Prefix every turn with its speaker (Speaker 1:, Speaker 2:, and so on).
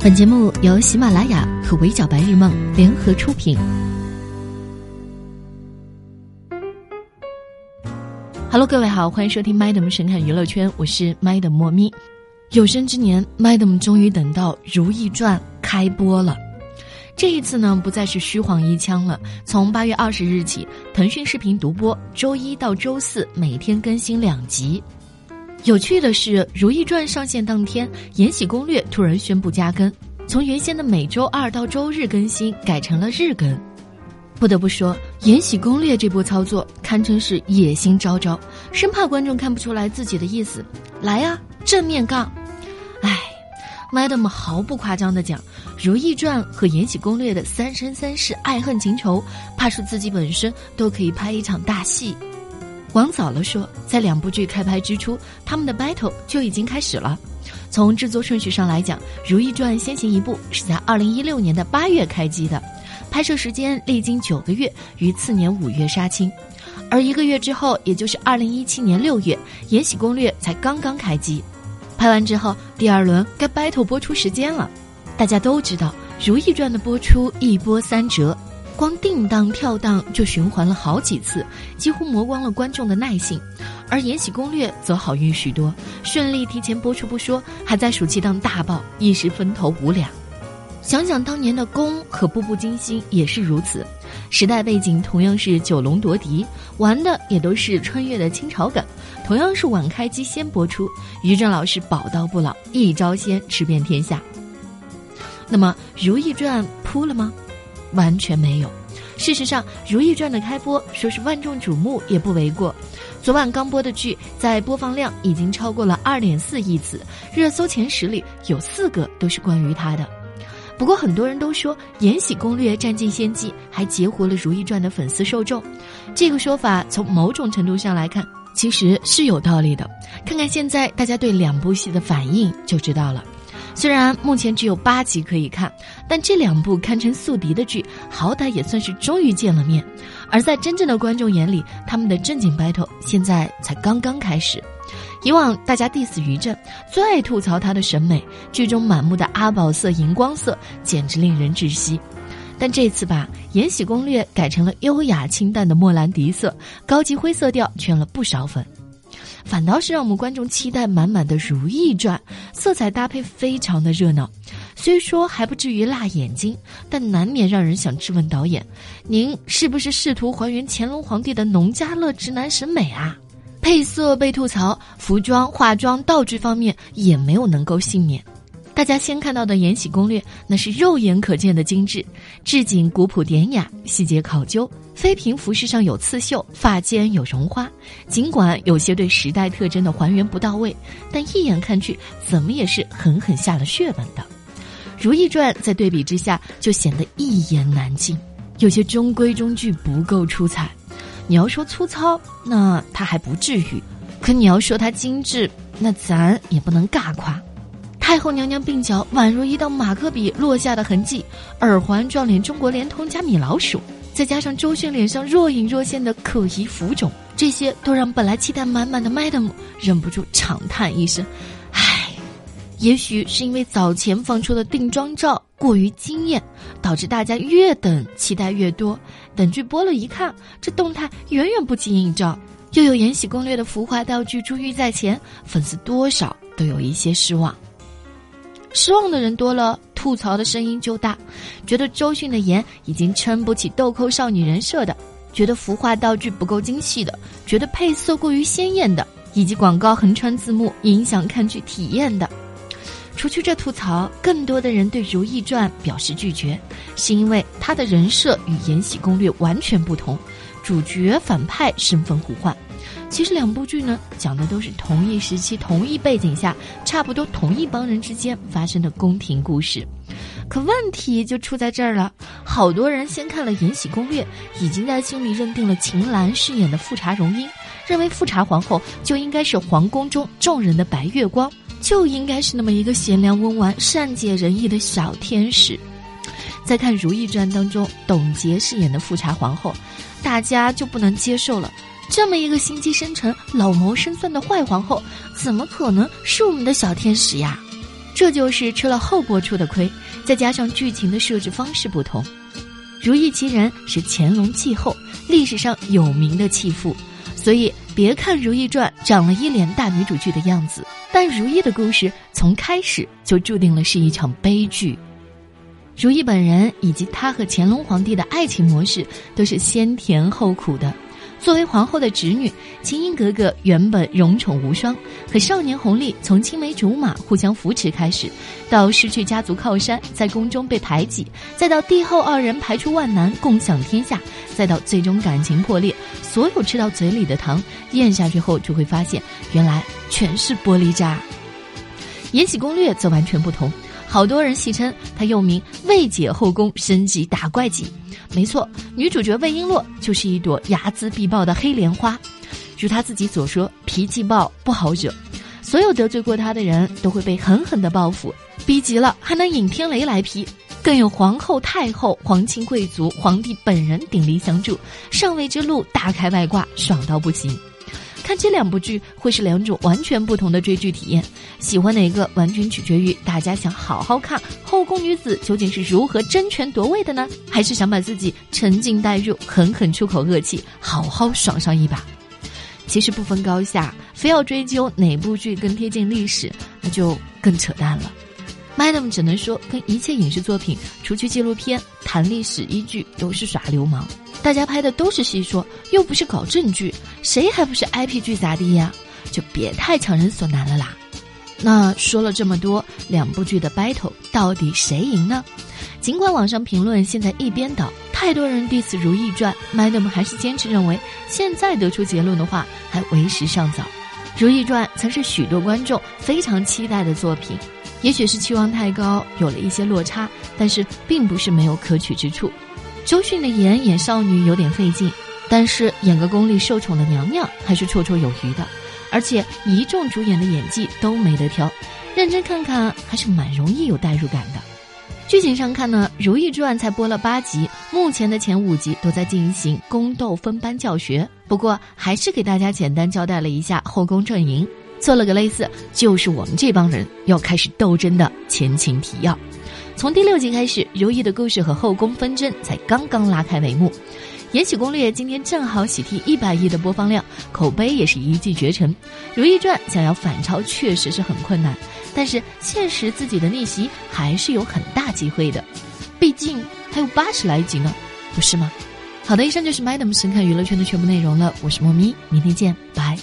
Speaker 1: 本节目由喜马拉雅和围剿白日梦联合出品。Hello，各位好，欢迎收听 Madam 神探娱乐圈，我是 Madam 莫咪。有生之年，Madam 终于等到《如懿传》开播了。这一次呢，不再是虚晃一枪了。从八月二十日起，腾讯视频独播，周一到周四每天更新两集。有趣的是，《如懿传》上线当天，《延禧攻略》突然宣布加更，从原先的每周二到周日更新改成了日更。不得不说，《延禧攻略》这波操作堪称是野心昭昭，生怕观众看不出来自己的意思。来呀，正面杠！哎，Madam 毫不夸张的讲，《如懿传》和《延禧攻略》的三生三世爱恨情仇，怕是自己本身都可以拍一场大戏。往早了说，在两部剧开拍之初，他们的 battle 就已经开始了。从制作顺序上来讲，《如懿传》先行一步是在二零一六年的八月开机的，拍摄时间历经九个月，于次年五月杀青。而一个月之后，也就是二零一七年六月，《延禧攻略》才刚刚开机。拍完之后，第二轮该 battle 播出时间了。大家都知道，《如懿传》的播出一波三折。光定档跳档就循环了好几次，几乎磨光了观众的耐性。而《延禧攻略》则好运许多，顺利提前播出不说，还在暑期档大爆，一时分头无两。想想当年的《宫》和《步步惊心》也是如此，时代背景同样是九龙夺嫡，玩的也都是穿越的清朝梗，同样是晚开机先播出。于正老师宝刀不老，一招鲜吃遍天下。那么《如懿传》扑了吗？完全没有。事实上，《如懿传》的开播说是万众瞩目也不为过。昨晚刚播的剧，在播放量已经超过了二点四亿次，热搜前十里有四个都是关于他的。不过，很多人都说《延禧攻略》占尽先机，还截胡了《如懿传》的粉丝受众。这个说法从某种程度上来看，其实是有道理的。看看现在大家对两部戏的反应就知道了。虽然目前只有八集可以看，但这两部堪称宿敌的剧，好歹也算是终于见了面。而在真正的观众眼里，他们的正经 battle 现在才刚刚开始。以往大家 diss 于正，最爱吐槽他的审美，剧中满目的阿宝色、荧光色，简直令人窒息。但这次把，《延禧攻略》改成了优雅清淡的莫兰迪色，高级灰色调圈了不少粉。反倒是让我们观众期待满满的《如懿传》，色彩搭配非常的热闹，虽说还不至于辣眼睛，但难免让人想质问导演：您是不是试图还原乾隆皇帝的农家乐直男审美啊？配色被吐槽，服装、化妆、道具方面也没有能够幸免。大家先看到的《延禧攻略》，那是肉眼可见的精致，置景古朴典雅，细节考究。妃嫔服饰上有刺绣，发间有绒花。尽管有些对时代特征的还原不到位，但一眼看去，怎么也是狠狠下了血本的。《如懿传》在对比之下就显得一言难尽，有些中规中矩，不够出彩。你要说粗糙，那它还不至于；可你要说它精致，那咱也不能尬夸。太后娘娘鬓角宛如一道马克笔落下的痕迹，耳环撞脸中国联通加米老鼠，再加上周迅脸上若隐若现的可疑浮肿，这些都让本来期待满满的 Madam 忍不住长叹一声：“唉，也许是因为早前放出的定妆照过于惊艳，导致大家越等期待越多。等剧播了一看，这动态远远不及影照，又有《延禧攻略》的浮华道具珠玉在前，粉丝多少都有一些失望。”失望的人多了，吐槽的声音就大。觉得周迅的颜已经撑不起豆蔻少女人设的，觉得服化道具不够精细的，觉得配色过于鲜艳的，以及广告横穿字幕影响看剧体验的。除去这吐槽，更多的人对《如懿传》表示拒绝，是因为他的人设与《延禧攻略》完全不同，主角反派身份互换。其实两部剧呢，讲的都是同一时期、同一背景下，差不多同一帮人之间发生的宫廷故事。可问题就出在这儿了，好多人先看了《延禧攻略》，已经在心里认定了秦岚饰演的富察容音，认为富察皇后就应该是皇宫中众人的白月光，就应该是那么一个贤良温婉、善解人意的小天使。再看《如懿传》当中董洁饰演的富察皇后，大家就不能接受了。这么一个心机深沉、老谋深算的坏皇后，怎么可能是我们的小天使呀？这就是吃了后播出的亏，再加上剧情的设置方式不同。如意其人是乾隆继后历史上有名的弃妇，所以别看《如懿传》长了一脸大女主剧的样子，但如懿的故事从开始就注定了是一场悲剧。如懿本人以及她和乾隆皇帝的爱情模式都是先甜后苦的。作为皇后的侄女，清音格格原本荣宠无双，可少年红利从青梅竹马互相扶持开始，到失去家族靠山，在宫中被排挤，再到帝后二人排除万难共享天下，再到最终感情破裂，所有吃到嘴里的糖咽下去后，就会发现原来全是玻璃渣。《延禧攻略》则完全不同。好多人戏称她又名未解后宫升级打怪记，没错，女主角魏璎珞就是一朵睚眦必报的黑莲花。如她自己所说，脾气暴不好惹，所有得罪过她的人都会被狠狠的报复，逼急了还能引天雷来劈。更有皇后、太后、皇亲贵族、皇帝本人鼎力相助，上位之路大开外挂，爽到不行。看这两部剧会是两种完全不同的追剧体验，喜欢哪个完全取决于大家想好好看后宫女子究竟是如何争权夺位的呢？还是想把自己沉浸带入，狠狠出口恶气，好好爽上一把？其实不分高下，非要追究哪部剧更贴近历史，那就更扯淡了。Madam 只能说，跟一切影视作品，除去纪录片，谈历史依据都是耍流氓。大家拍的都是戏说，又不是搞正剧，谁还不是 IP 剧咋地呀？就别太强人所难了啦。那说了这么多，两部剧的 battle 到底谁赢呢？尽管网上评论现在一边倒，太多人 diss《如懿传》，Madam 还是坚持认为，现在得出结论的话还为时尚早。《如懿传》曾是许多观众非常期待的作品。也许是期望太高，有了一些落差，但是并不是没有可取之处。周迅的颜演少女有点费劲，但是演个宫里受宠的娘娘还是绰绰有余的。而且一众主演的演技都没得挑，认真看看还是蛮容易有代入感的。剧情上看呢，《如懿传》才播了八集，目前的前五集都在进行宫斗分班教学。不过还是给大家简单交代了一下后宫阵营。做了个类似，就是我们这帮人要开始斗争的前情提要。从第六集开始，如懿的故事和后宫纷争才刚刚拉开帷幕。《延禧攻略》今天正好喜提一百亿的播放量，口碑也是一骑绝尘。《如懿传》想要反超确实是很困难，但是现实自己的逆袭还是有很大机会的。毕竟还有八十来集呢，不是吗？好的，以上就是 Madam 神看娱乐圈的全部内容了。我是莫咪，明天见，拜。